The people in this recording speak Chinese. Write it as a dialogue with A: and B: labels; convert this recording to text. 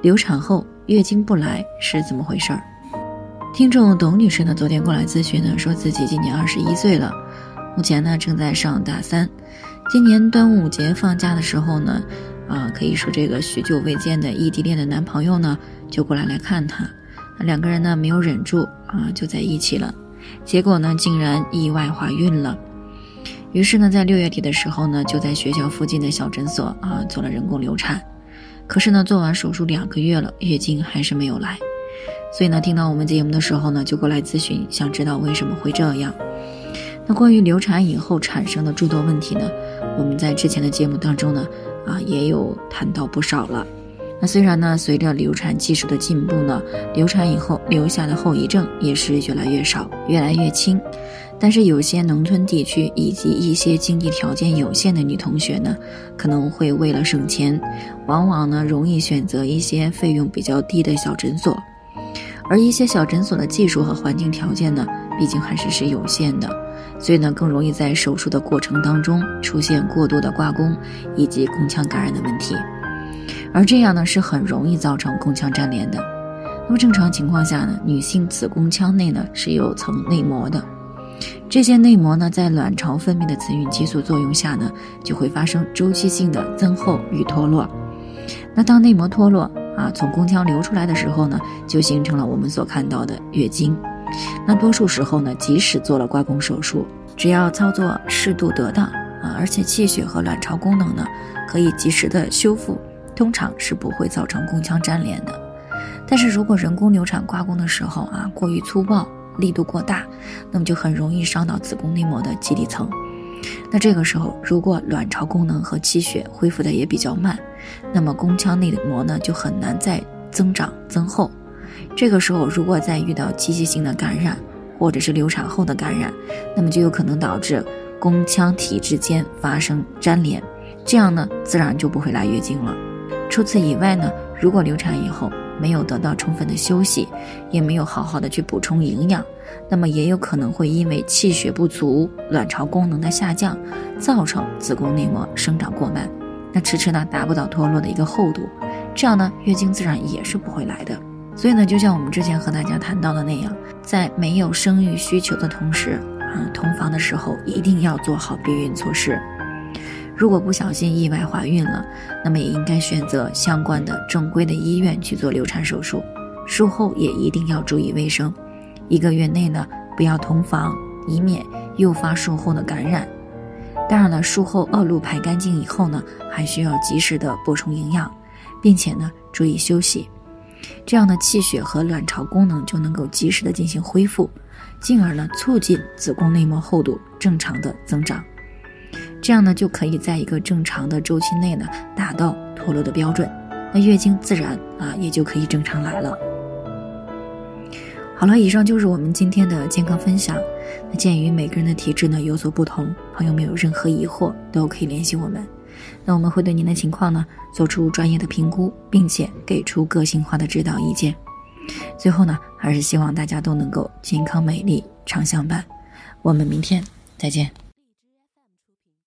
A: 流产后月经不来是怎么回事儿？听众董女士呢，昨天过来咨询呢，说自己今年二十一岁了，目前呢正在上大三。今年端午节放假的时候呢，啊，可以说这个许久未见的异地恋的男朋友呢，就过来来看她，两个人呢没有忍住啊，就在一起了。结果呢，竟然意外怀孕了。于是呢，在六月底的时候呢，就在学校附近的小诊所啊做了人工流产。可是呢，做完手术两个月了，月经还是没有来。所以呢，听到我们节目的时候呢，就过来咨询，想知道为什么会这样。那关于流产以后产生的诸多问题呢，我们在之前的节目当中呢，啊也有谈到不少了。那虽然呢，随着流产技术的进步呢，流产以后留下的后遗症也是越来越少，越来越轻。但是有些农村地区以及一些经济条件有限的女同学呢，可能会为了省钱，往往呢容易选择一些费用比较低的小诊所，而一些小诊所的技术和环境条件呢，毕竟还是是有限的，所以呢更容易在手术的过程当中出现过度的刮宫以及宫腔感染的问题，而这样呢是很容易造成宫腔粘连的。那么正常情况下呢，女性子宫腔内呢是有层内膜的。这些内膜呢，在卵巢分泌的雌孕激素作用下呢，就会发生周期性的增厚与脱落。那当内膜脱落啊，从宫腔流出来的时候呢，就形成了我们所看到的月经。那多数时候呢，即使做了刮宫手术，只要操作适度得当啊，而且气血和卵巢功能呢，可以及时的修复，通常是不会造成宫腔粘连的。但是如果人工流产刮宫的时候啊，过于粗暴。力度过大，那么就很容易伤到子宫内膜的基底层。那这个时候，如果卵巢功能和气血恢复的也比较慢，那么宫腔内膜呢就很难再增长增厚。这个时候，如果再遇到机械性的感染，或者是流产后的感染，那么就有可能导致宫腔体之间发生粘连，这样呢自然就不会来月经了。除此以外呢，如果流产以后，没有得到充分的休息，也没有好好的去补充营养，那么也有可能会因为气血不足、卵巢功能的下降，造成子宫内膜生长过慢，那迟迟呢达不到脱落的一个厚度，这样呢月经自然也是不会来的。所以呢，就像我们之前和大家谈到的那样，在没有生育需求的同时，啊，同房的时候一定要做好避孕措施。如果不小心意外怀孕了，那么也应该选择相关的正规的医院去做流产手术。术后也一定要注意卫生，一个月内呢不要同房，以免诱发术后的感染。当然了，术后恶露排干净以后呢，还需要及时的补充营养，并且呢注意休息，这样的气血和卵巢功能就能够及时的进行恢复，进而呢促进子宫内膜厚度正常的增长。这样呢，就可以在一个正常的周期内呢，达到脱落的标准，那月经自然啊，也就可以正常来了。好了，以上就是我们今天的健康分享。那鉴于每个人的体质呢有所不同，朋友们有任何疑惑都可以联系我们，那我们会对您的情况呢做出专业的评估，并且给出个性化的指导意见。最后呢，还是希望大家都能够健康美丽常相伴。我们明天再见。